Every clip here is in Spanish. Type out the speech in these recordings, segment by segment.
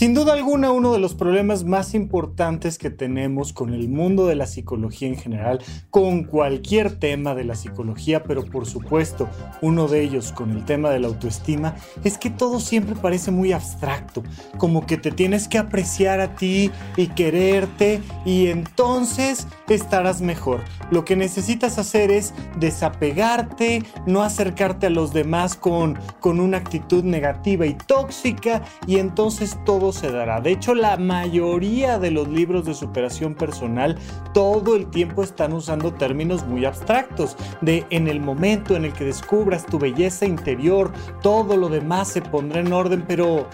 Sin duda alguna, uno de los problemas más importantes que tenemos con el mundo de la psicología en general, con cualquier tema de la psicología, pero por supuesto uno de ellos con el tema de la autoestima, es que todo siempre parece muy abstracto, como que te tienes que apreciar a ti y quererte y entonces estarás mejor. Lo que necesitas hacer es desapegarte, no acercarte a los demás con, con una actitud negativa y tóxica y entonces todo se dará. De hecho, la mayoría de los libros de superación personal todo el tiempo están usando términos muy abstractos, de en el momento en el que descubras tu belleza interior, todo lo demás se pondrá en orden, pero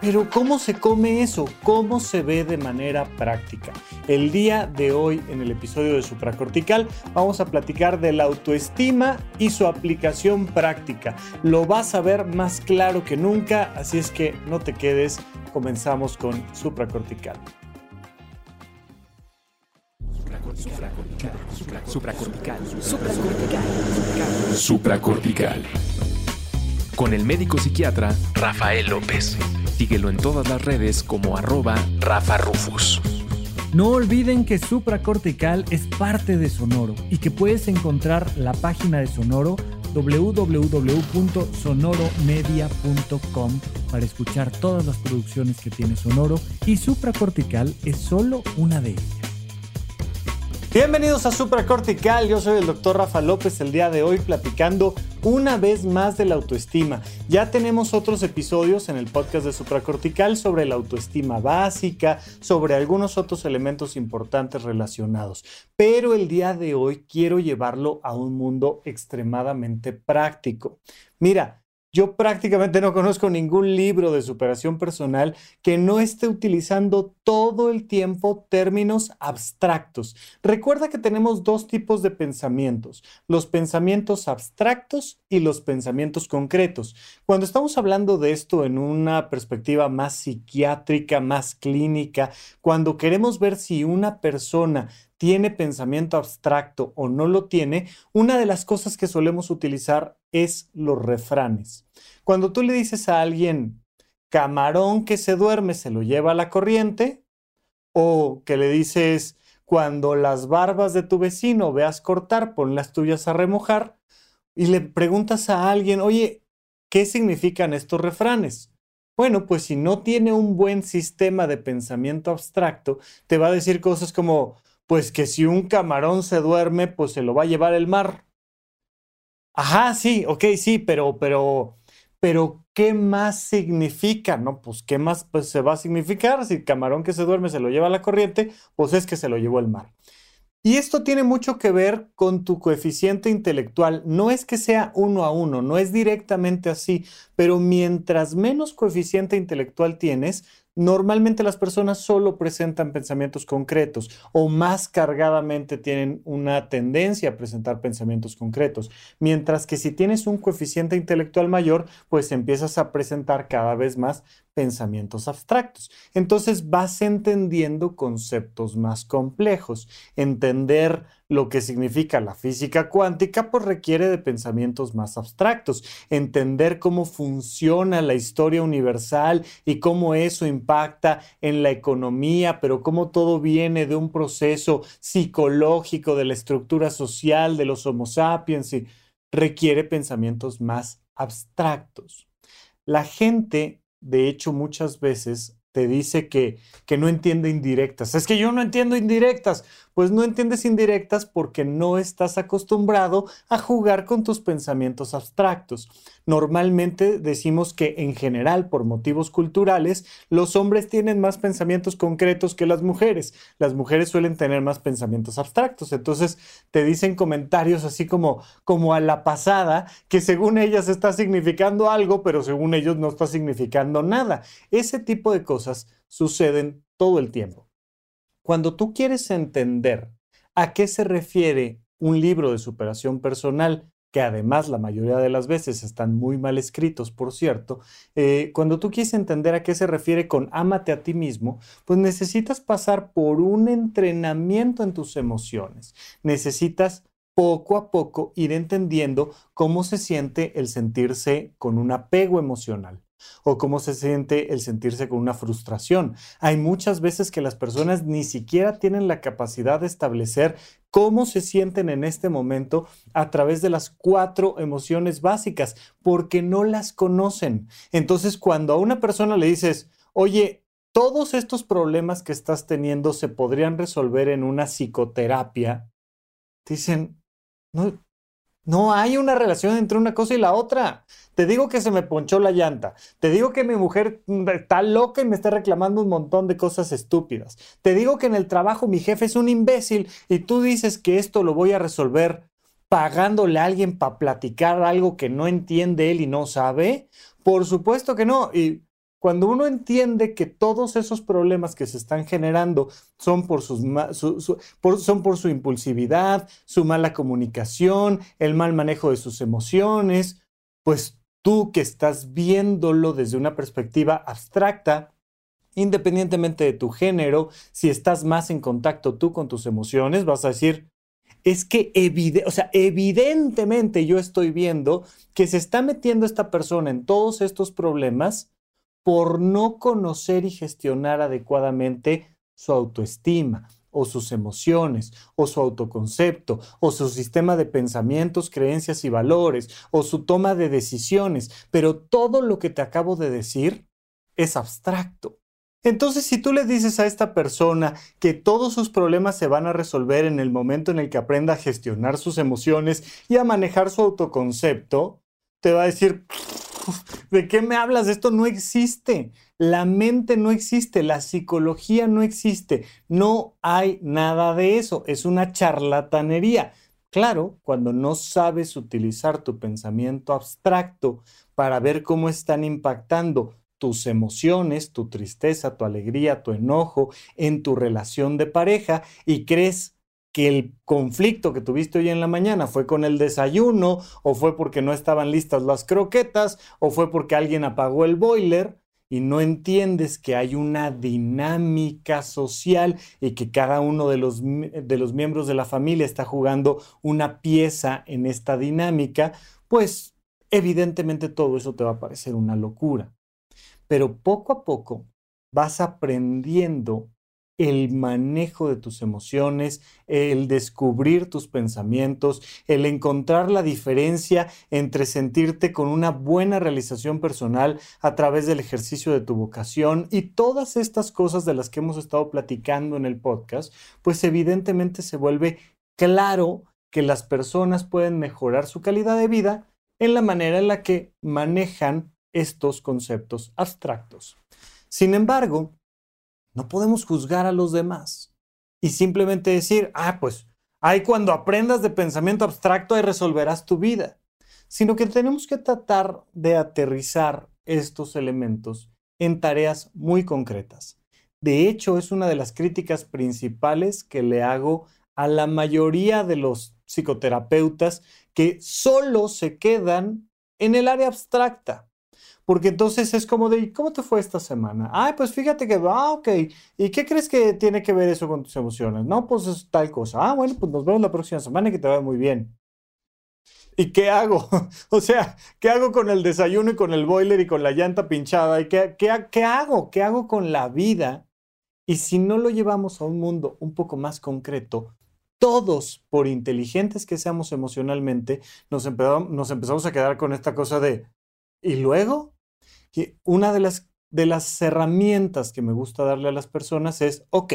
pero ¿cómo se come eso? ¿Cómo se ve de manera práctica? El día de hoy, en el episodio de Supracortical, vamos a platicar de la autoestima y su aplicación práctica. Lo vas a ver más claro que nunca, así es que no te quedes. Comenzamos con Supracortical. Supracortical. Supracortical. Supracortical. Supracortical. Con el médico psiquiatra Rafael López. Síguelo en todas las redes como arroba Rafa Rufus. No olviden que Supracortical es parte de Sonoro y que puedes encontrar la página de Sonoro www.sonoromedia.com para escuchar todas las producciones que tiene Sonoro y Supracortical es solo una de ellas. Bienvenidos a Supracortical, yo soy el doctor Rafa López el día de hoy platicando una vez más de la autoestima. Ya tenemos otros episodios en el podcast de Supracortical sobre la autoestima básica, sobre algunos otros elementos importantes relacionados, pero el día de hoy quiero llevarlo a un mundo extremadamente práctico. Mira, yo prácticamente no conozco ningún libro de superación personal que no esté utilizando todo el tiempo términos abstractos. Recuerda que tenemos dos tipos de pensamientos, los pensamientos abstractos y los pensamientos concretos. Cuando estamos hablando de esto en una perspectiva más psiquiátrica, más clínica, cuando queremos ver si una persona tiene pensamiento abstracto o no lo tiene, una de las cosas que solemos utilizar es los refranes. Cuando tú le dices a alguien, camarón que se duerme se lo lleva a la corriente, o que le dices, cuando las barbas de tu vecino veas cortar, pon las tuyas a remojar, y le preguntas a alguien, oye, ¿qué significan estos refranes? Bueno, pues si no tiene un buen sistema de pensamiento abstracto, te va a decir cosas como, pues que si un camarón se duerme, pues se lo va a llevar el mar. Ajá, sí, ok, sí, pero, pero, pero, ¿qué más significa? No, pues, ¿qué más pues, se va a significar? Si el camarón que se duerme se lo lleva la corriente, pues es que se lo llevó el mar. Y esto tiene mucho que ver con tu coeficiente intelectual. No es que sea uno a uno, no es directamente así, pero mientras menos coeficiente intelectual tienes, Normalmente las personas solo presentan pensamientos concretos o más cargadamente tienen una tendencia a presentar pensamientos concretos, mientras que si tienes un coeficiente intelectual mayor, pues empiezas a presentar cada vez más pensamientos abstractos. Entonces vas entendiendo conceptos más complejos. Entender lo que significa la física cuántica pues requiere de pensamientos más abstractos. Entender cómo funciona la historia universal y cómo eso impacta en la economía, pero cómo todo viene de un proceso psicológico, de la estructura social de los Homo sapiens y requiere pensamientos más abstractos. La gente de hecho, muchas veces te dice que, que no entiende indirectas. Es que yo no entiendo indirectas pues no entiendes indirectas porque no estás acostumbrado a jugar con tus pensamientos abstractos. Normalmente decimos que en general, por motivos culturales, los hombres tienen más pensamientos concretos que las mujeres. Las mujeres suelen tener más pensamientos abstractos. Entonces te dicen comentarios así como, como a la pasada, que según ellas está significando algo, pero según ellos no está significando nada. Ese tipo de cosas suceden todo el tiempo. Cuando tú quieres entender a qué se refiere un libro de superación personal, que además la mayoría de las veces están muy mal escritos, por cierto, eh, cuando tú quieres entender a qué se refiere con ámate a ti mismo, pues necesitas pasar por un entrenamiento en tus emociones. Necesitas poco a poco ir entendiendo cómo se siente el sentirse con un apego emocional. O cómo se siente el sentirse con una frustración. Hay muchas veces que las personas ni siquiera tienen la capacidad de establecer cómo se sienten en este momento a través de las cuatro emociones básicas, porque no las conocen. Entonces, cuando a una persona le dices, oye, todos estos problemas que estás teniendo se podrían resolver en una psicoterapia, dicen, no, no hay una relación entre una cosa y la otra. Te digo que se me ponchó la llanta. Te digo que mi mujer está loca y me está reclamando un montón de cosas estúpidas. Te digo que en el trabajo mi jefe es un imbécil y tú dices que esto lo voy a resolver pagándole a alguien para platicar algo que no entiende él y no sabe. Por supuesto que no. Y cuando uno entiende que todos esos problemas que se están generando son por, su impulsividad, su mala comunicación, el mal manejo de sus emociones, pues tú que estás viéndolo desde una perspectiva abstracta, independientemente de tu género, si estás más en contacto tú con tus emociones, vas a decir, es que o sea, evidentemente yo estoy viendo que se está metiendo esta persona en todos estos problemas por no conocer y gestionar adecuadamente su autoestima o sus emociones, o su autoconcepto, o su sistema de pensamientos, creencias y valores, o su toma de decisiones, pero todo lo que te acabo de decir es abstracto. Entonces, si tú le dices a esta persona que todos sus problemas se van a resolver en el momento en el que aprenda a gestionar sus emociones y a manejar su autoconcepto, te va a decir, ¿De qué me hablas? Esto no existe. La mente no existe, la psicología no existe. No hay nada de eso. Es una charlatanería. Claro, cuando no sabes utilizar tu pensamiento abstracto para ver cómo están impactando tus emociones, tu tristeza, tu alegría, tu enojo en tu relación de pareja y crees que el conflicto que tuviste hoy en la mañana fue con el desayuno, o fue porque no estaban listas las croquetas, o fue porque alguien apagó el boiler, y no entiendes que hay una dinámica social y que cada uno de los, de los miembros de la familia está jugando una pieza en esta dinámica, pues evidentemente todo eso te va a parecer una locura. Pero poco a poco vas aprendiendo el manejo de tus emociones, el descubrir tus pensamientos, el encontrar la diferencia entre sentirte con una buena realización personal a través del ejercicio de tu vocación y todas estas cosas de las que hemos estado platicando en el podcast, pues evidentemente se vuelve claro que las personas pueden mejorar su calidad de vida en la manera en la que manejan estos conceptos abstractos. Sin embargo, no podemos juzgar a los demás y simplemente decir, ah, pues, ahí cuando aprendas de pensamiento abstracto, ahí resolverás tu vida. Sino que tenemos que tratar de aterrizar estos elementos en tareas muy concretas. De hecho, es una de las críticas principales que le hago a la mayoría de los psicoterapeutas que solo se quedan en el área abstracta. Porque entonces es como de, ¿cómo te fue esta semana? Ay, pues fíjate que, ah, ok. ¿Y qué crees que tiene que ver eso con tus emociones? No, pues es tal cosa. Ah, bueno, pues nos vemos la próxima semana y que te vaya muy bien. ¿Y qué hago? o sea, ¿qué hago con el desayuno y con el boiler y con la llanta pinchada? ¿Y qué, qué, qué hago? ¿Qué hago con la vida? Y si no lo llevamos a un mundo un poco más concreto, todos, por inteligentes que seamos emocionalmente, nos nos empezamos a quedar con esta cosa de, ¿y luego? Una de las, de las herramientas que me gusta darle a las personas es, ok,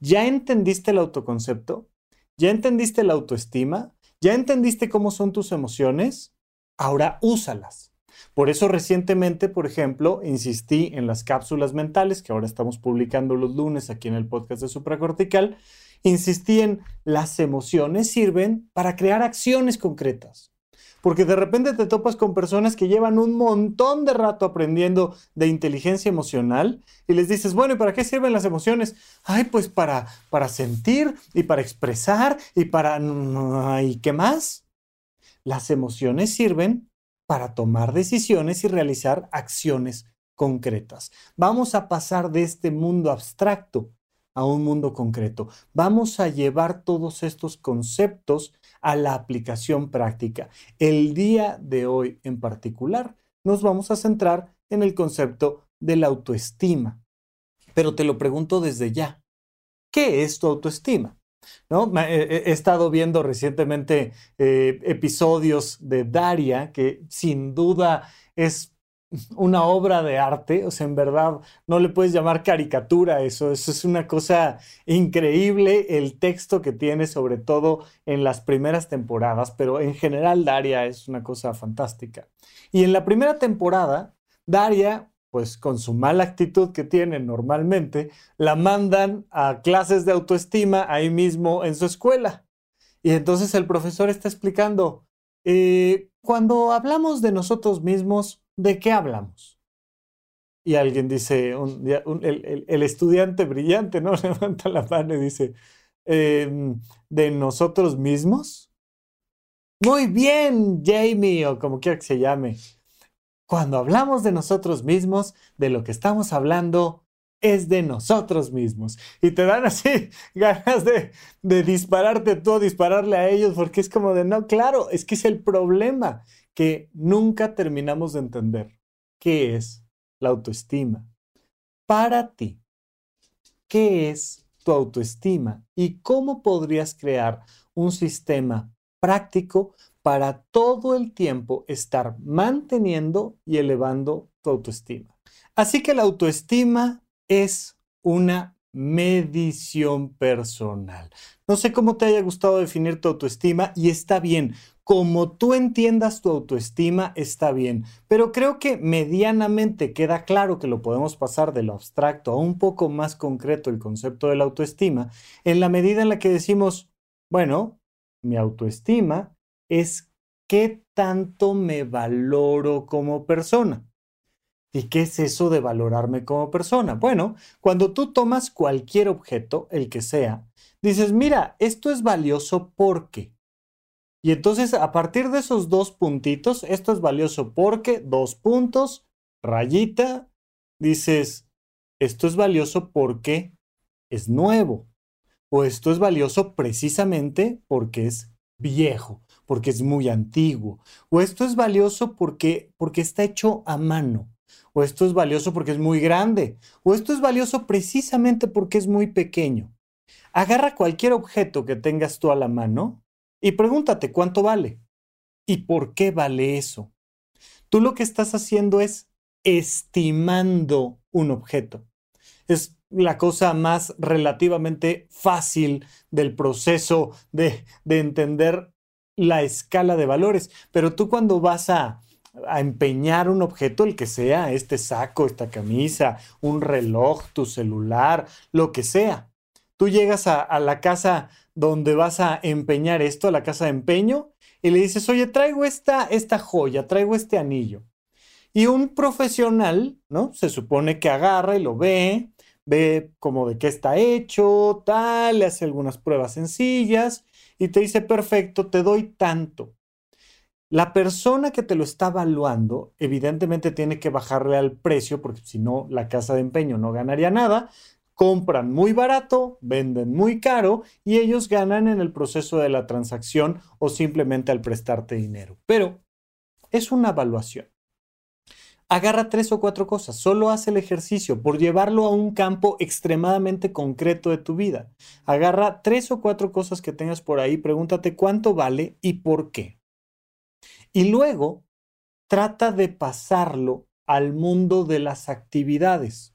¿ya entendiste el autoconcepto? ¿Ya entendiste la autoestima? ¿Ya entendiste cómo son tus emociones? Ahora úsalas. Por eso recientemente, por ejemplo, insistí en las cápsulas mentales, que ahora estamos publicando los lunes aquí en el podcast de Supracortical, insistí en las emociones sirven para crear acciones concretas porque de repente te topas con personas que llevan un montón de rato aprendiendo de inteligencia emocional y les dices, bueno, ¿y para qué sirven las emociones? Ay, pues para, para sentir y para expresar y para... ¿Y qué más? Las emociones sirven para tomar decisiones y realizar acciones concretas. Vamos a pasar de este mundo abstracto a un mundo concreto. Vamos a llevar todos estos conceptos a la aplicación práctica. El día de hoy en particular nos vamos a centrar en el concepto de la autoestima. Pero te lo pregunto desde ya. ¿Qué es tu autoestima? ¿No? He estado viendo recientemente eh, episodios de Daria, que sin duda es una obra de arte, o sea, en verdad no le puedes llamar caricatura eso, eso es una cosa increíble el texto que tiene, sobre todo en las primeras temporadas, pero en general Daria es una cosa fantástica. Y en la primera temporada, Daria, pues con su mala actitud que tiene normalmente, la mandan a clases de autoestima ahí mismo en su escuela. Y entonces el profesor está explicando, eh, cuando hablamos de nosotros mismos, ¿de qué hablamos? Y alguien dice, el, estudiante brillante, ¿no? Levanta la mano y dice, em, ¿de nosotros mismos? Muy bien, Jamie, o como quiera que se llame. Cuando hablamos de nosotros mismos, de lo que estamos hablando es de nosotros mismos. Y te dan así ganas de, dispararte tú, dispararle a ellos, porque es como de, no, claro, es que es el problema que nunca terminamos de entender. ¿Qué es la autoestima? Para ti, ¿qué es tu autoestima? ¿Y cómo podrías crear un sistema práctico para todo el tiempo estar manteniendo y elevando tu autoestima? Así que la autoestima es una medición personal. No sé cómo te haya gustado definir tu autoestima y está bien. Como tú entiendas tu autoestima, está bien. Pero creo que medianamente queda claro que lo podemos pasar de lo abstracto a un poco más concreto el concepto de la autoestima, en la medida en la que decimos, bueno, mi autoestima es qué tanto me valoro como persona. ¿Y qué es eso de valorarme como persona? Bueno, cuando tú tomas cualquier objeto, el que sea, dices, mira, esto es valioso porque. Y entonces a partir de esos dos puntitos, esto es valioso porque, dos puntos, rayita, dices, esto es valioso porque es nuevo. O esto es valioso precisamente porque es viejo, porque es muy antiguo. O esto es valioso porque, porque está hecho a mano o esto es valioso porque es muy grande, o esto es valioso precisamente porque es muy pequeño. Agarra cualquier objeto que tengas tú a la mano y pregúntate cuánto vale y por qué vale eso. Tú lo que estás haciendo es estimando un objeto. Es la cosa más relativamente fácil del proceso de, de entender la escala de valores. Pero tú cuando vas a, a empeñar un objeto, el que sea, este saco, esta camisa, un reloj, tu celular, lo que sea. Tú llegas a, la casa donde vas a empeñar esto, a la casa de empeño, y le dices, oye, traigo esta, esta joya, traigo este anillo. Y un profesional, ¿no? Se supone que agarra y lo ve, ve como de qué está hecho, tal, le hace algunas pruebas sencillas y te dice, perfecto, te doy tanto. La persona que te lo está evaluando, evidentemente tiene que bajarle al precio, porque si no, la casa de empeño no ganaría nada. Compran muy barato, venden muy caro y ellos ganan en el proceso de la transacción o simplemente al prestarte dinero. Pero es una evaluación. Agarra tres o cuatro cosas, solo haz el ejercicio por llevarlo a un campo extremadamente concreto de tu vida. Agarra tres o cuatro cosas que tengas por ahí, pregúntate cuánto vale y por qué. Y luego trata de pasarlo al mundo de las actividades.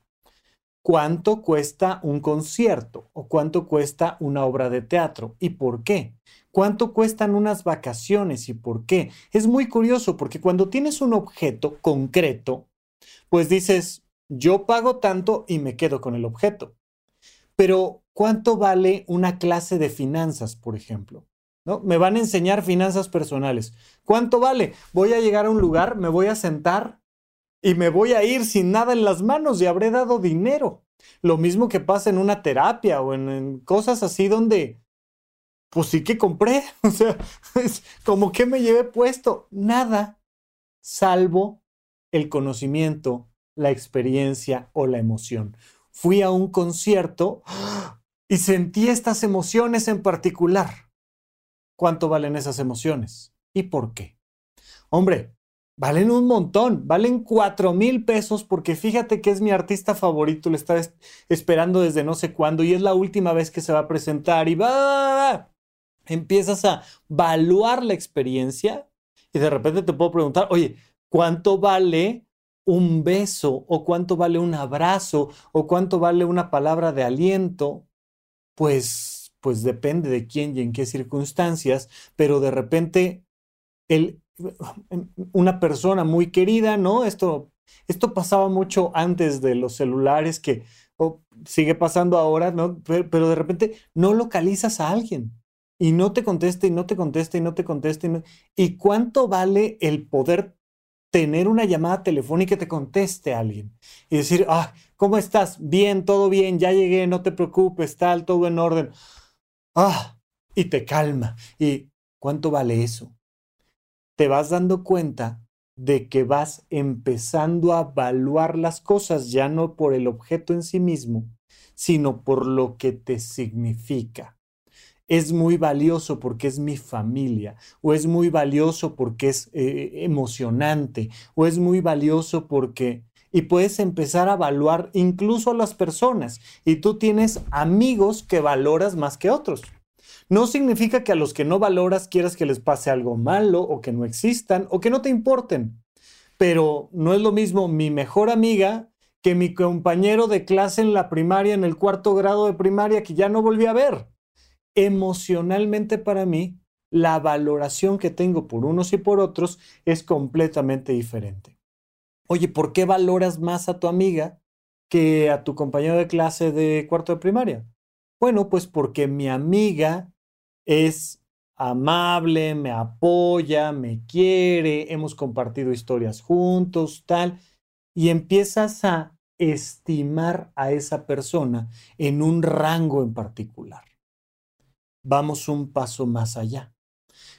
¿Cuánto cuesta un concierto o cuánto cuesta una obra de teatro y por qué? ¿Cuánto cuestan unas vacaciones y por qué? Es muy curioso porque cuando tienes un objeto concreto, pues dices, yo pago tanto y me quedo con el objeto. Pero, ¿cuánto vale una clase de finanzas, por ejemplo? ¿no? Me van a enseñar finanzas personales. ¿Cuánto vale? Voy a llegar a un lugar, me voy a sentar y me voy a ir sin nada en las manos y habré dado dinero. Lo mismo que pasa en una terapia o en, cosas así donde, pues sí que compré. O sea, es como que me llevé puesto. Nada, salvo el conocimiento, la experiencia o la emoción. Fui a un concierto y sentí estas emociones en particular cuánto valen esas emociones y por qué. Hombre, valen un montón, valen cuatro mil pesos porque fíjate que es mi artista favorito, le está esperando desde no sé cuándo y es la última vez que se va a presentar y va, empiezas a evaluar la experiencia y de repente te puedo preguntar, oye, ¿cuánto vale un beso o cuánto vale un abrazo o cuánto vale una palabra de aliento? Pues, pues depende de quién y en qué circunstancias, pero de repente el, una persona muy querida, ¿no? Esto, esto pasaba mucho antes de los celulares que sigue pasando ahora, ¿no? Pero, de repente no localizas a alguien y no te contesta y no te contesta y no te contesta. Y, ¿Y cuánto vale el poder tener una llamada telefónica y te conteste a alguien y decir, ah, ¿cómo estás? Bien, todo bien, ya llegué, no te preocupes, tal, todo en orden. Ah, y te calma. ¿Y cuánto vale eso? Te vas dando cuenta de que vas empezando a evaluar las cosas ya no por el objeto en sí mismo, sino por lo que te significa. Es muy valioso porque es mi familia, o es muy valioso porque es eh, emocionante, o es muy valioso porque... Y puedes empezar a evaluar incluso a las personas. Y tú tienes amigos que valoras más que otros. No significa que a los que no valoras quieras que les pase algo malo o que no existan o que no te importen. Pero no es lo mismo mi mejor amiga que mi compañero de clase en la primaria, en el cuarto grado de primaria, que ya no volví a ver. Emocionalmente para mí, la valoración que tengo por unos y por otros es completamente diferente. Oye, ¿por qué valoras más a tu amiga que a tu compañero de clase de cuarto de primaria? Bueno, pues porque mi amiga es amable, me apoya, me quiere, hemos compartido historias juntos, tal, y empiezas a estimar a esa persona en un rango en particular. Vamos un paso más allá.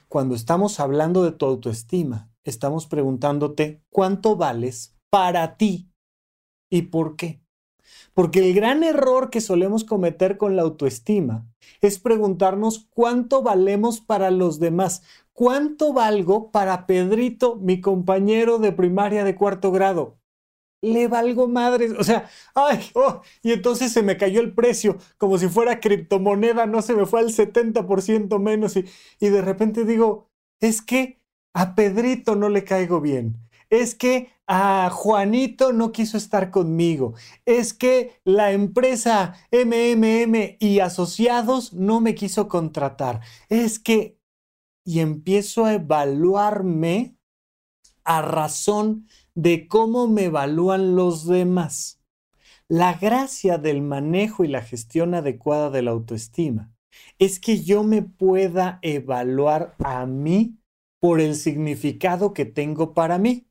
Cuando estamos hablando de tu autoestima, estamos preguntándote cuánto vales para ti y por qué. Porque el gran error que solemos cometer con la autoestima es preguntarnos cuánto valemos para los demás, cuánto valgo para Pedrito, mi compañero de primaria de cuarto grado. Le valgo madres, o sea, ay, oh, y entonces se me cayó el precio como si fuera criptomoneda, no se me fue al 70% menos y, y de repente digo, es que a Pedrito no le caigo bien es que a Juanito no quiso estar conmigo, es que la empresa MMM y asociados no me quiso contratar, es que... Y empiezo a evaluarme a razón de cómo me evalúan los demás. La gracia del manejo y la gestión adecuada de la autoestima es que yo me pueda evaluar a mí por el significado que tengo para mí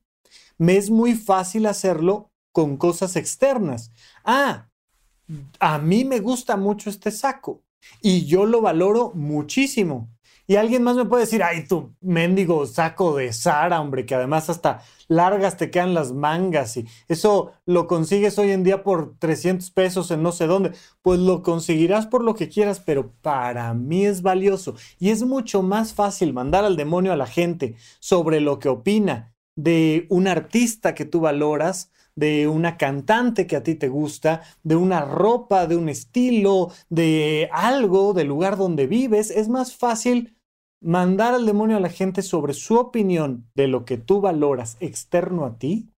me es muy fácil hacerlo con cosas externas. Ah, a mí me gusta mucho este saco y yo lo valoro muchísimo. Y alguien más me puede decir, ay, tu mendigo saco de Sara, hombre, que además hasta largas te quedan las mangas y eso lo consigues hoy en día por 300 pesos en no sé dónde. Pues lo conseguirás por lo que quieras, pero para mí es valioso y es mucho más fácil mandar al demonio a la gente sobre lo que opina de un artista que tú valoras, de una cantante que a ti te gusta, de una ropa, de un estilo, de algo, del lugar donde vives, es más fácil mandar al demonio a la gente sobre su opinión de lo que tú valoras externo a ti,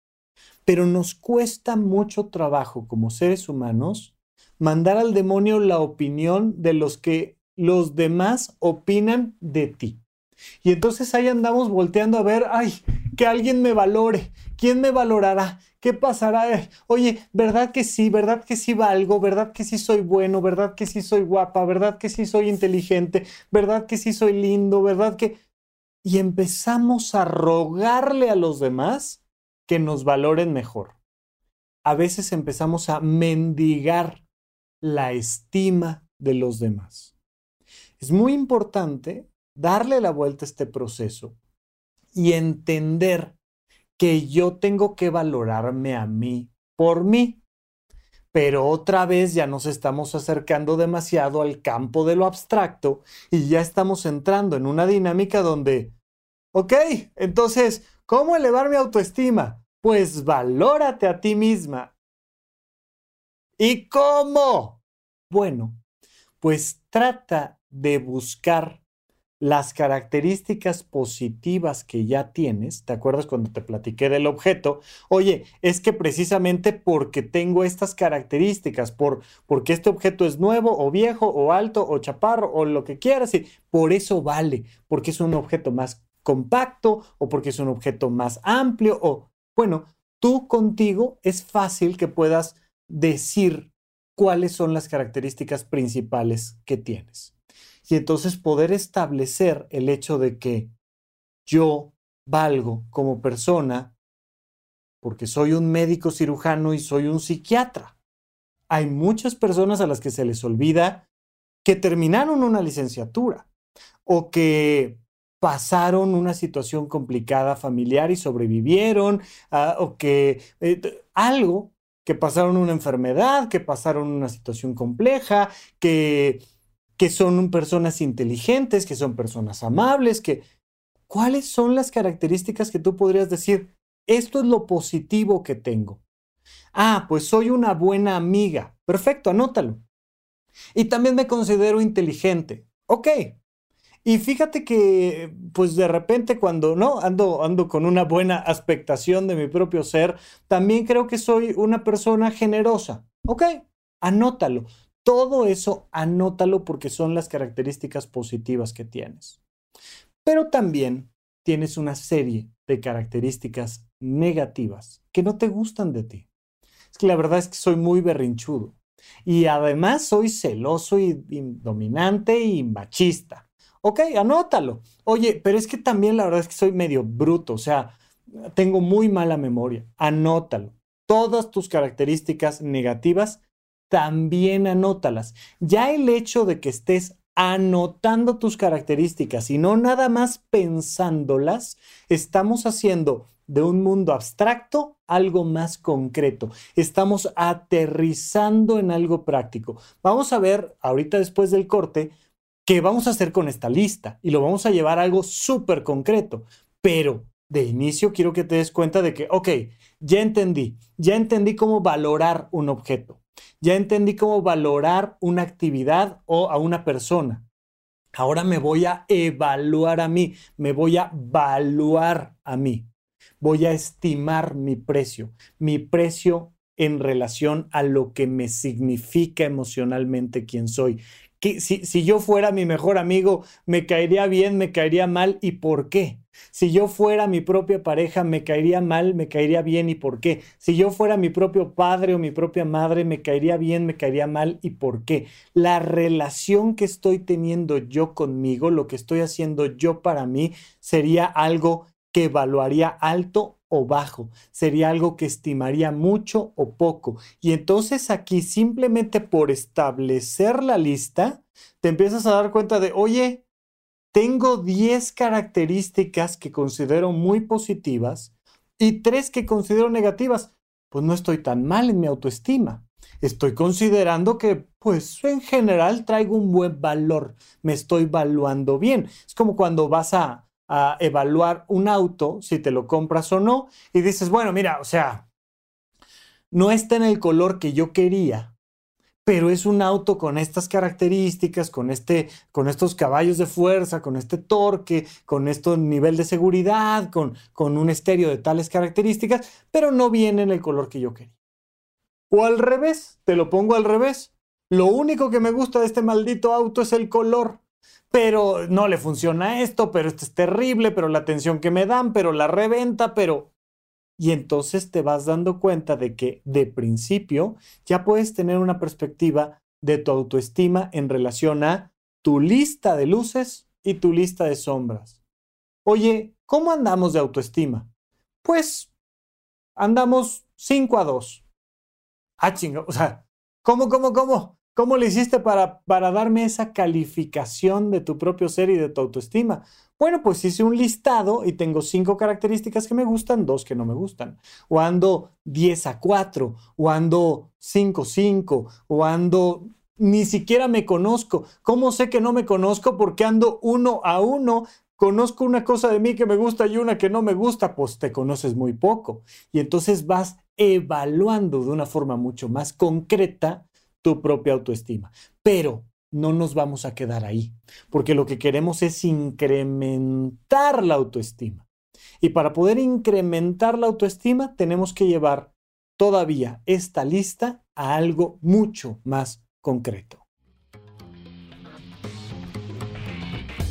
pero nos cuesta mucho trabajo como seres humanos mandar al demonio la opinión de los que los demás opinan de ti. Y entonces ahí andamos volteando a ver, ay, que alguien me valore. ¿Quién me valorará? ¿Qué pasará? Oye, ¿verdad que sí? ¿Verdad que sí valgo? ¿Verdad que sí soy bueno? ¿Verdad que sí soy guapa? ¿Verdad que sí soy inteligente? ¿Verdad que sí soy lindo? ¿Verdad que... Y empezamos a rogarle a los demás que nos valoren mejor. A veces empezamos a mendigar la estima de los demás. Es muy importante darle la vuelta a este proceso y entender que yo tengo que valorarme a mí por mí. Pero otra vez ya nos estamos acercando demasiado al campo de lo abstracto y ya estamos entrando en una dinámica donde, ok, entonces, ¿Cómo elevar mi autoestima? Pues valórate a ti misma. ¿Y cómo? Bueno, pues trata de buscar las características positivas que ya tienes, ¿te acuerdas cuando te platiqué del objeto? Oye, es que precisamente porque tengo estas características, por, porque este objeto es nuevo o viejo o alto o chaparro o lo que quieras, y por eso vale, porque es un objeto más compacto o porque es un objeto más amplio o, bueno, tú contigo es fácil que puedas decir cuáles son las características principales que tienes y entonces poder establecer el hecho de que yo valgo como persona porque soy un médico cirujano y soy un psiquiatra. Hay muchas personas a las que se les olvida que terminaron una licenciatura o que pasaron una situación complicada familiar y sobrevivieron, ah, o que eh, algo, que pasaron una enfermedad, que pasaron una situación compleja, que que son personas inteligentes, que son personas amables, que... ¿Cuáles son las características que tú podrías decir? Esto es lo positivo que tengo. Ah, pues soy una buena amiga. Perfecto, anótalo. Y también me considero inteligente. Ok. Y fíjate que, pues de repente cuando no ando, ando con una buena aspectación de mi propio ser, también creo que soy una persona generosa. Ok, anótalo. Todo eso anótalo porque son las características positivas que tienes. Pero también tienes una serie de características negativas que no te gustan de ti. Es que la verdad es que soy muy berrinchudo y además soy celoso y, dominante y machista. Ok, anótalo. Oye, pero es que también la verdad es que soy medio bruto, o sea, tengo muy mala memoria. Anótalo. Todas tus características negativas también anótalas. Ya el hecho de que estés anotando tus características y no nada más pensándolas, estamos haciendo de un mundo abstracto algo más concreto. Estamos aterrizando en algo práctico. Vamos a ver ahorita después del corte qué vamos a hacer con esta lista y lo vamos a llevar a algo súper concreto. Pero de inicio quiero que te des cuenta de que, ok, ya entendí, ya entendí cómo valorar un objeto. Ya entendí cómo valorar una actividad o a una persona. Ahora me voy a evaluar a mí, me voy a evaluar a mí. Voy a estimar mi precio, mi precio en relación a lo que me significa emocionalmente quién soy. Si, si yo fuera mi mejor amigo, me caería bien, me caería mal y por qué. Si yo fuera mi propia pareja, me caería mal, me caería bien y por qué. Si yo fuera mi propio padre o mi propia madre, me caería bien, me caería mal y por qué. La relación que estoy teniendo yo conmigo, lo que estoy haciendo yo para mí, sería algo que evaluaría alto o bajo, sería algo que estimaría mucho o poco. Y entonces aquí simplemente por establecer la lista, te empiezas a dar cuenta de, oye, tengo 10 características que considero muy positivas y 3 que considero negativas. Pues no estoy tan mal en mi autoestima. Estoy considerando que, pues en general traigo un buen valor, me estoy evaluando bien. Es como cuando vas a, a evaluar un auto, si te lo compras o no, y dices, bueno, mira, o sea, no está en el color que yo quería, pero es un auto con estas características, con, este, con estos caballos de fuerza, con este torque, con este nivel de seguridad, con, con un estéreo de tales características, pero no viene en el color que yo quería. O al revés, te lo pongo al revés. Lo único que me gusta de este maldito auto es el color. Pero no le funciona esto, pero esto es terrible, pero la atención que me dan, pero la reventa, pero y entonces te vas dando cuenta de que de principio ya puedes tener una perspectiva de tu autoestima en relación a tu lista de luces y tu lista de sombras. Oye, ¿cómo andamos de autoestima? Pues andamos 5 a 2. Ah, chingo, o sea, ¿cómo, cómo, cómo? ¿Cómo le hiciste para, para darme esa calificación de tu propio ser y de tu autoestima? Bueno, pues hice un listado y tengo cinco características que me gustan, dos que no me gustan. O ando 10 a 4, o ando 5 a 5, o ando ni siquiera me conozco. ¿Cómo sé que no me conozco? Porque ando uno a uno conozco una cosa de mí que me gusta y una que no me gusta, pues te conoces muy poco. Y entonces vas evaluando de una forma mucho más concreta tu propia autoestima. Pero no nos vamos a quedar ahí, porque lo que queremos es incrementar la autoestima. Y para poder incrementar la autoestima tenemos que llevar todavía esta lista a algo mucho más concreto.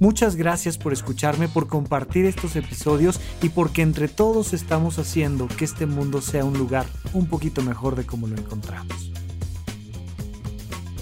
Muchas gracias por escucharme, por compartir estos episodios y porque entre todos estamos haciendo que este mundo sea un lugar un poquito mejor de como lo encontramos.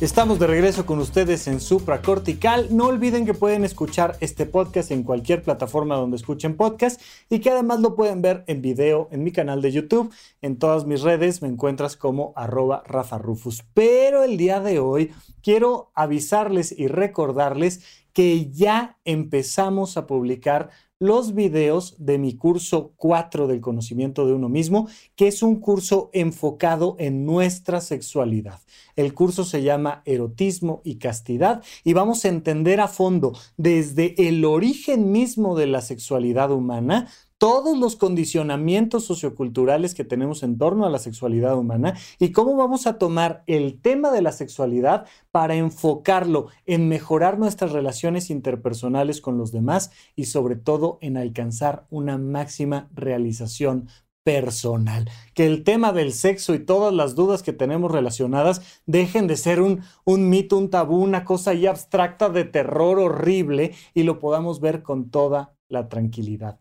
Estamos de regreso con ustedes en Supra Cortical. No olviden que pueden escuchar este podcast en cualquier plataforma donde escuchen podcast y que además lo pueden ver en video en mi canal de YouTube. En todas mis redes me encuentras como arroba Rafa Rufus. Pero el día de hoy quiero avisarles y recordarles que ya empezamos a publicar los videos de mi curso 4 del conocimiento de uno mismo, que es un curso enfocado en nuestra sexualidad. El curso se llama Erotismo y Castidad y vamos a entender a fondo desde el origen mismo de la sexualidad humana todos los condicionamientos socioculturales que tenemos en torno a la sexualidad humana y cómo vamos a tomar el tema de la sexualidad para enfocarlo en mejorar nuestras relaciones interpersonales con los demás y sobre todo en alcanzar una máxima realización personal. Que el tema del sexo y todas las dudas que tenemos relacionadas dejen de ser un, un mito, un tabú, una cosa ya abstracta de terror horrible y lo podamos ver con toda la tranquilidad.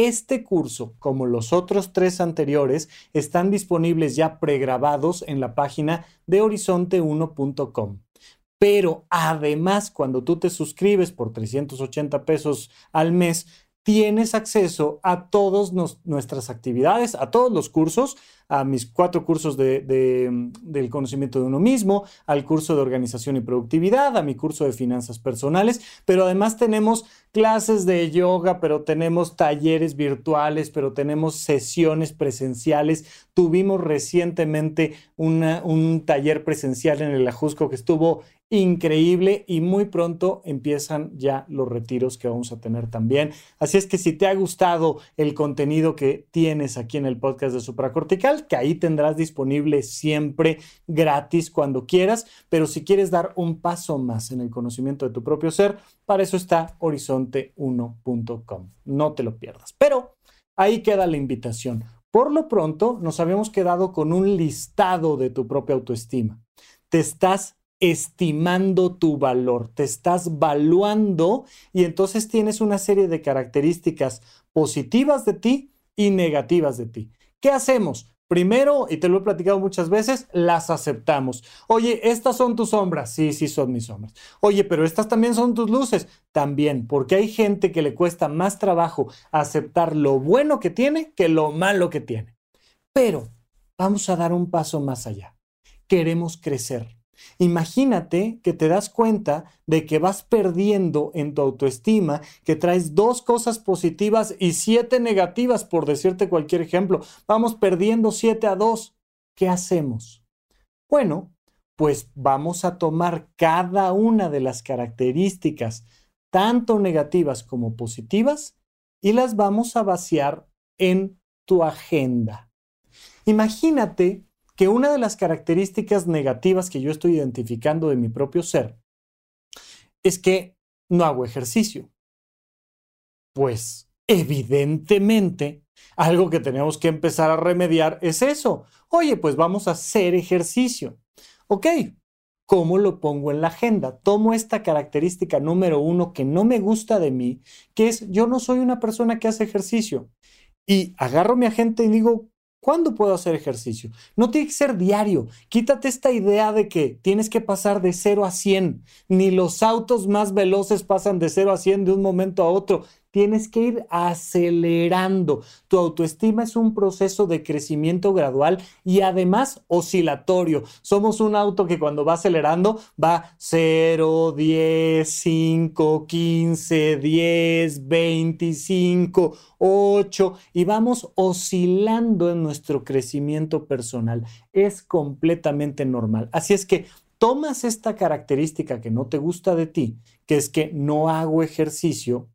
Este curso, como los otros tres anteriores, están disponibles ya pregrabados en la página de horizonte1.com. Pero además, cuando tú te suscribes por 380 pesos al mes, tienes acceso a todas nuestras actividades, a todos los cursos, a mis cuatro cursos de, del conocimiento de uno mismo, al curso de organización y productividad, a mi curso de finanzas personales, pero además tenemos clases de yoga, pero tenemos talleres virtuales, pero tenemos sesiones presenciales. Tuvimos recientemente un taller presencial en el Ajusco que estuvo increíble y muy pronto empiezan ya los retiros que vamos a tener también. Así es que si te ha gustado el contenido que tienes aquí en el podcast de Supracortical, que ahí tendrás disponible siempre gratis cuando quieras, pero si quieres dar un paso más en el conocimiento de tu propio ser, para eso está horizonte1.com. No te lo pierdas. Pero ahí queda la invitación. Por lo pronto, nos habíamos quedado con un listado de tu propia autoestima. Te estás estimando tu valor, te estás valuando y entonces tienes una serie de características positivas de ti y negativas de ti. ¿Qué hacemos? Primero, y te lo he platicado muchas veces, las aceptamos. Oye, estas son tus sombras. Sí, sí son mis sombras. Oye, pero estas también son tus luces. También, porque hay gente que le cuesta más trabajo aceptar lo bueno que tiene que lo malo que tiene. Pero vamos a dar un paso más allá. Queremos crecer. Imagínate que te das cuenta de que vas perdiendo en tu autoestima, que traes dos cosas positivas y siete negativas, por decirte cualquier ejemplo. Vamos perdiendo siete a dos. ¿Qué hacemos? Bueno, pues vamos a tomar cada una de las características, tanto negativas como positivas, y las vamos a vaciar en tu agenda. Imagínate que una de las características negativas que yo estoy identificando de mi propio ser es que no hago ejercicio. Pues evidentemente, algo que tenemos que empezar a remediar es eso. Oye, pues vamos a hacer ejercicio. Ok, ¿cómo lo pongo en la agenda? Tomo esta característica número uno que no me gusta de mí, que es yo no soy una persona que hace ejercicio. Y agarro mi agenda y digo, ¿Cuándo puedo hacer ejercicio? No tiene que ser diario. Quítate esta idea de que tienes que pasar de 0 a 100. Ni los autos más veloces pasan de 0 a 100 de un momento a otro. Tienes que ir acelerando. Tu autoestima es un proceso de crecimiento gradual y además oscilatorio. Somos un auto que cuando va acelerando va 0, 10, 5, 15, 10, 25, 8 y vamos oscilando en nuestro crecimiento personal. Es completamente normal. Así es que tomas esta característica que no te gusta de ti, que es que no hago ejercicio,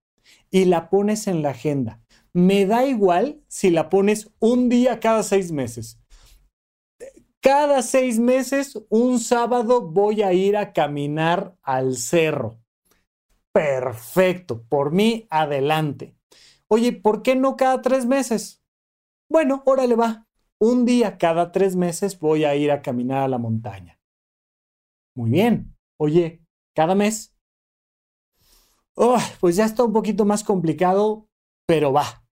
y la pones en la agenda. Me da igual si la pones un día cada seis meses. Cada seis meses, un sábado voy a ir a caminar al cerro. Perfecto, por mí adelante. Oye, ¿por qué no cada tres meses? Bueno, órale va. Un día cada tres meses voy a ir a caminar a la montaña. Muy bien. Oye, cada mes Pues ya está un poquito más complicado, pero va.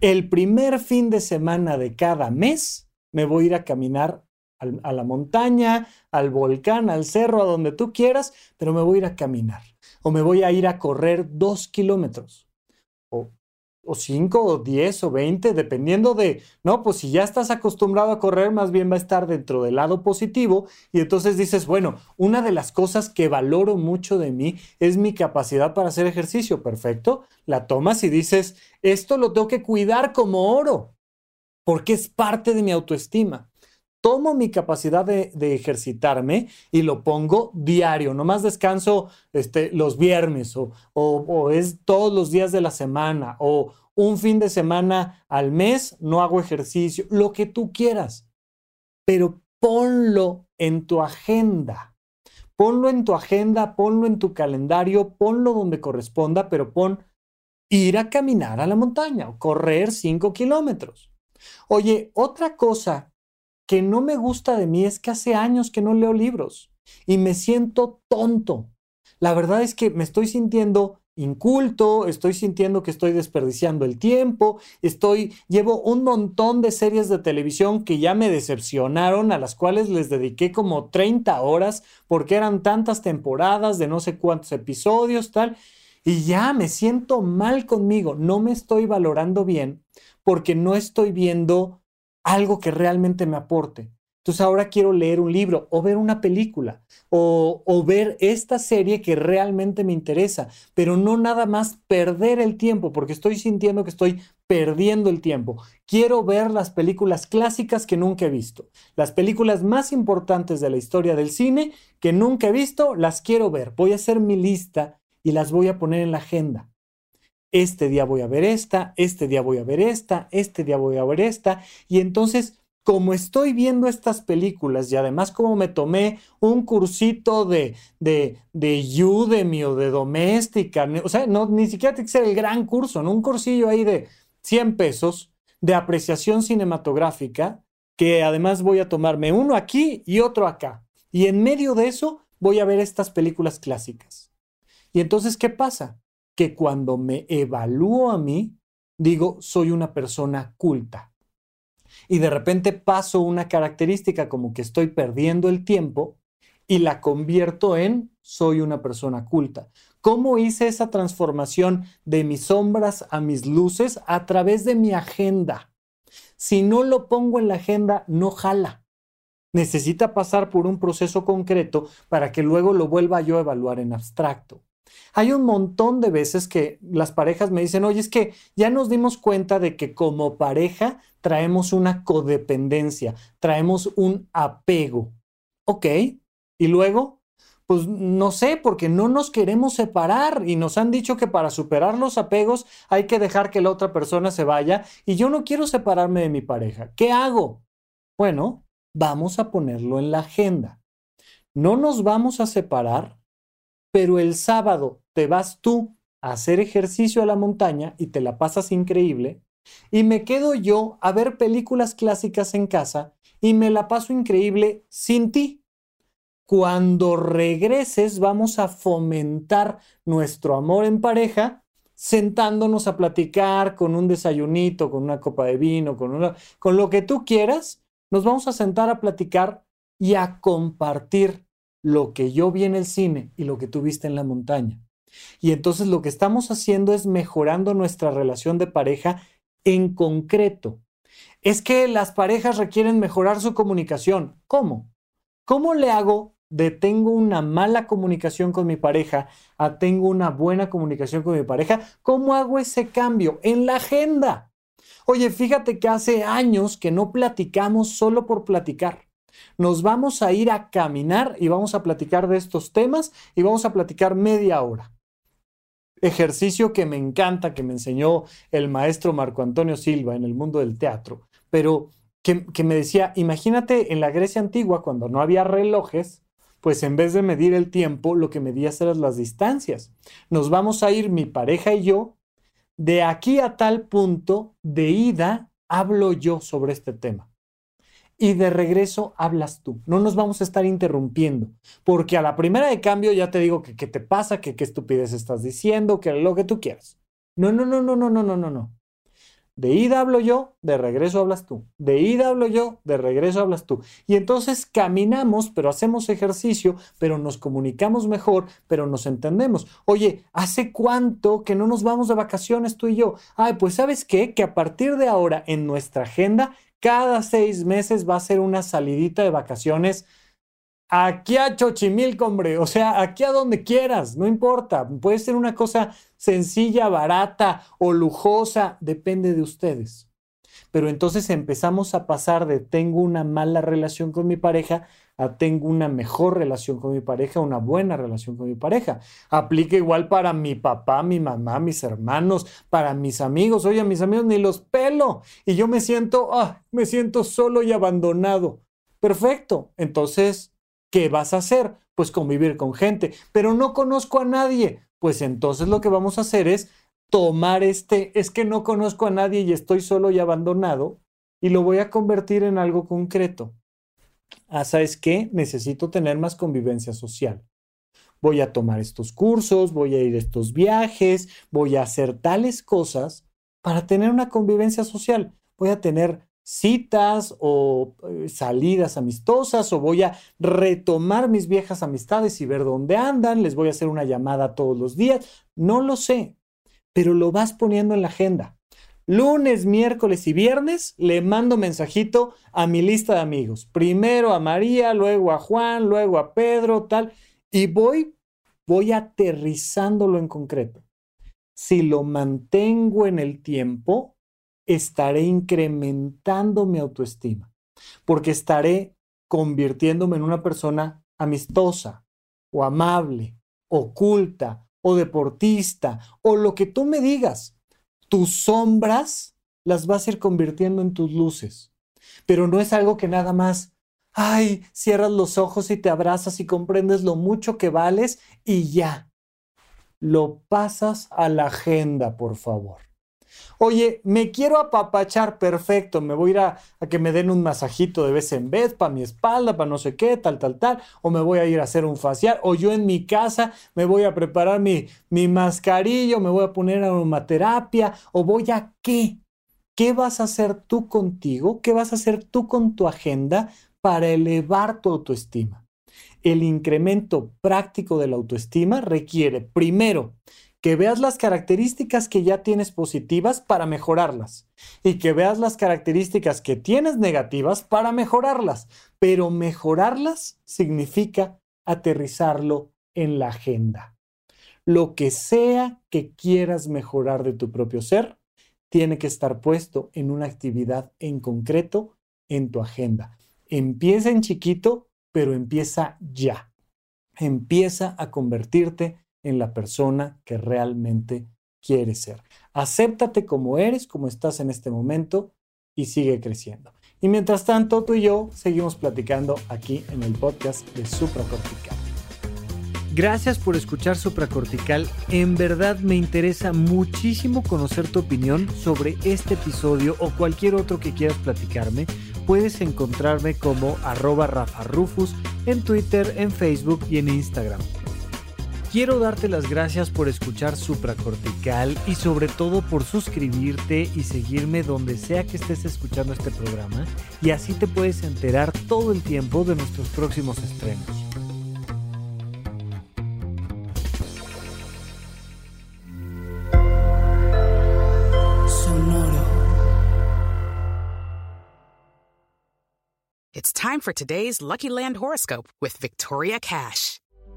El primer fin de semana de cada mes me voy a ir a caminar a la montaña, al volcán, al cerro, a donde tú quieras, pero me voy a ir a caminar. O me voy a ir a correr dos kilómetros o 5 o 10 o 20, dependiendo de, no, pues si ya estás acostumbrado a correr, más bien va a estar dentro del lado positivo. Y entonces dices, bueno, una de las cosas que valoro mucho de mí es mi capacidad para hacer ejercicio, perfecto, la tomas y dices, esto lo tengo que cuidar como oro, porque es parte de mi autoestima tomo mi capacidad de, ejercitarme y lo pongo diario, no más descanso este, los viernes o, o, es todos los días de la semana o un fin de semana al mes, no hago ejercicio, lo que tú quieras, pero ponlo en tu agenda. Ponlo en tu agenda, ponlo en tu calendario, ponlo donde corresponda, pero pon ir a caminar a la montaña o correr cinco kilómetros. Oye, otra cosa que no me gusta de mí es que hace años que no leo libros y me siento tonto. La verdad es que me estoy sintiendo inculto, estoy sintiendo que estoy desperdiciando el tiempo, estoy llevo un montón de series de televisión que ya me decepcionaron, a las cuales les dediqué como 30 horas porque eran tantas temporadas de no sé cuántos episodios, tal, y ya me siento mal conmigo, no me estoy valorando bien porque no estoy viendo algo que realmente me aporte. Entonces ahora quiero leer un libro o ver una película o, o, ver esta serie que realmente me interesa, pero no nada más perder el tiempo porque estoy sintiendo que estoy perdiendo el tiempo. Quiero ver las películas clásicas que nunca he visto. Las películas más importantes de la historia del cine que nunca he visto, las quiero ver. Voy a hacer mi lista y las voy a poner en la agenda este día voy a ver esta, este día voy a ver esta, este día voy a ver esta. Y entonces, como estoy viendo estas películas y además como me tomé un cursito de, de, de Udemy o de doméstica, o sea, no, ni siquiera tiene que ser el gran curso, un cursillo ahí de 100 pesos de apreciación cinematográfica, que además voy a tomarme uno aquí y otro acá. Y en medio de eso voy a ver estas películas clásicas. Y entonces, ¿qué pasa? Que cuando me evalúo a mí, digo, soy una persona culta. Y de repente paso una característica como que estoy perdiendo el tiempo y la convierto en soy una persona culta. ¿Cómo hice esa transformación de mis sombras a mis luces? A través de mi agenda. Si no lo pongo en la agenda, no jala. Necesita pasar por un proceso concreto para que luego lo vuelva yo a evaluar en abstracto. Hay un montón de veces que las parejas me dicen, oye, es que ya nos dimos cuenta de que como pareja traemos una codependencia, traemos un apego. Ok, y luego, Pues no sé, porque no nos queremos separar y nos han dicho que para superar los apegos hay que dejar que la otra persona se vaya y yo no quiero separarme de mi pareja. ¿Qué hago? Bueno, vamos a ponerlo en la agenda. No nos vamos a separar, pero el sábado te vas tú a hacer ejercicio a la montaña y te la pasas increíble y me quedo yo a ver películas clásicas en casa y me la paso increíble sin ti. Cuando regreses vamos a fomentar nuestro amor en pareja sentándonos a platicar con un desayunito, con una copa de vino, con, con lo que tú quieras. Nos vamos a sentar a platicar y a compartir lo que yo vi en el cine y lo que tú viste en la montaña. Y entonces lo que estamos haciendo es mejorando nuestra relación de pareja en concreto. Es que las parejas requieren mejorar su comunicación. ¿Cómo? ¿Cómo le hago de tengo una mala comunicación con mi pareja a tengo una buena comunicación con mi pareja, ¿cómo hago ese cambio? En la agenda. Oye, fíjate que hace años que no platicamos solo por platicar. Nos vamos a ir a caminar y vamos a platicar de estos temas y vamos a platicar media hora. Ejercicio que me encanta, que me enseñó el maestro Marco Antonio Silva en el mundo del teatro, pero que, me decía, imagínate en la Grecia antigua, cuando no había relojes, pues en vez de medir el tiempo, lo que medías eran las distancias. Nos vamos a ir mi pareja y yo, de aquí a tal punto, de ida, hablo yo sobre este tema. Y de regreso hablas tú. No nos vamos a estar interrumpiendo, porque a la primera de cambio ya te digo que qué te pasa, que qué estupidez estás diciendo, que lo que tú quieras. No, no, no, no, no, no, no, no, no. De ida hablo yo, de regreso hablas tú. De ida hablo yo, de regreso hablas tú. Y entonces caminamos, pero hacemos ejercicio, pero nos comunicamos mejor, pero nos entendemos. Oye, ¿hace cuánto que no nos vamos de vacaciones tú y yo? Ay, pues sabes qué? Que a partir de ahora en nuestra agenda, cada seis meses va a ser una salidita de vacaciones aquí a Xochimilco, hombre, o sea, aquí a donde quieras, no importa, puede ser una cosa sencilla, barata o lujosa, depende de ustedes. Pero entonces empezamos a pasar de tengo una mala relación con mi pareja tengo una mejor relación con mi pareja, una buena relación con mi pareja. Aplica igual para mi papá, mi mamá, mis hermanos, para mis amigos. Oye, mis amigos ni los pelo y yo me siento, ah, me siento solo y abandonado. Perfecto. Entonces, ¿Qué vas a hacer? Pues convivir con gente, pero no conozco a nadie. Pues entonces lo que vamos a hacer es tomar este, es que no conozco a nadie y estoy solo y abandonado, y lo voy a convertir en algo concreto. Ah, ¿sabes qué? Necesito tener más convivencia social. Voy a tomar estos cursos, voy a ir a estos viajes, voy a hacer tales cosas para tener una convivencia social. Voy a tener citas o eh, salidas amistosas o voy a retomar mis viejas amistades y ver dónde andan, les voy a hacer una llamada todos los días, no lo sé, pero lo vas poniendo en la agenda. Lunes, miércoles y viernes le mando mensajito a mi lista de amigos. Primero a María, luego a Juan, luego a Pedro, tal. Y voy, voy aterrizándolo en concreto. Si lo mantengo en el tiempo, estaré incrementando mi autoestima, porque estaré convirtiéndome en una persona amistosa o amable, oculta o deportista o lo que tú me digas. Tus sombras las vas a ir convirtiendo en tus luces, pero no es algo que nada más, ay, cierras los ojos y te abrazas y comprendes lo mucho que vales y ya. Lo pasas a la agenda, por favor. Oye, me quiero apapachar, perfecto, me voy a ir a, que me den un masajito de vez en vez para mi espalda, para no sé qué, tal, tal, tal, o me voy a ir a hacer un facial, o yo en mi casa me voy a preparar mi, mi mascarillo, me voy a poner aromaterapia, o voy a qué. ¿Qué vas a hacer tú contigo? ¿Qué vas a hacer tú con tu agenda para elevar tu autoestima? El incremento práctico de la autoestima requiere, primero, que veas las características que ya tienes positivas para mejorarlas y que veas las características que tienes negativas para mejorarlas. Pero mejorarlas significa aterrizarlo en la agenda. Lo que sea que quieras mejorar de tu propio ser, tiene que estar puesto en una actividad en concreto en tu agenda. Empieza en chiquito, pero empieza ya. empieza a convertirte en la persona que realmente quieres ser. Acéptate como eres, como estás en este momento y sigue creciendo. Y mientras tanto, tú y yo seguimos platicando aquí en el podcast de Supracortical. Gracias por escuchar Supracortical. En verdad me interesa muchísimo conocer tu opinión sobre este episodio o cualquier otro que quieras platicarme. Puedes encontrarme como arroba Rafa Rufus en Twitter, en Facebook y en Instagram. Quiero darte las gracias por escuchar Supracortical y sobre todo por suscribirte y seguirme donde sea que estés escuchando este programa y así te puedes enterar todo el tiempo de nuestros próximos estrenos. Sonoro. It's time for today's Lucky Land horoscope with Victoria Cash.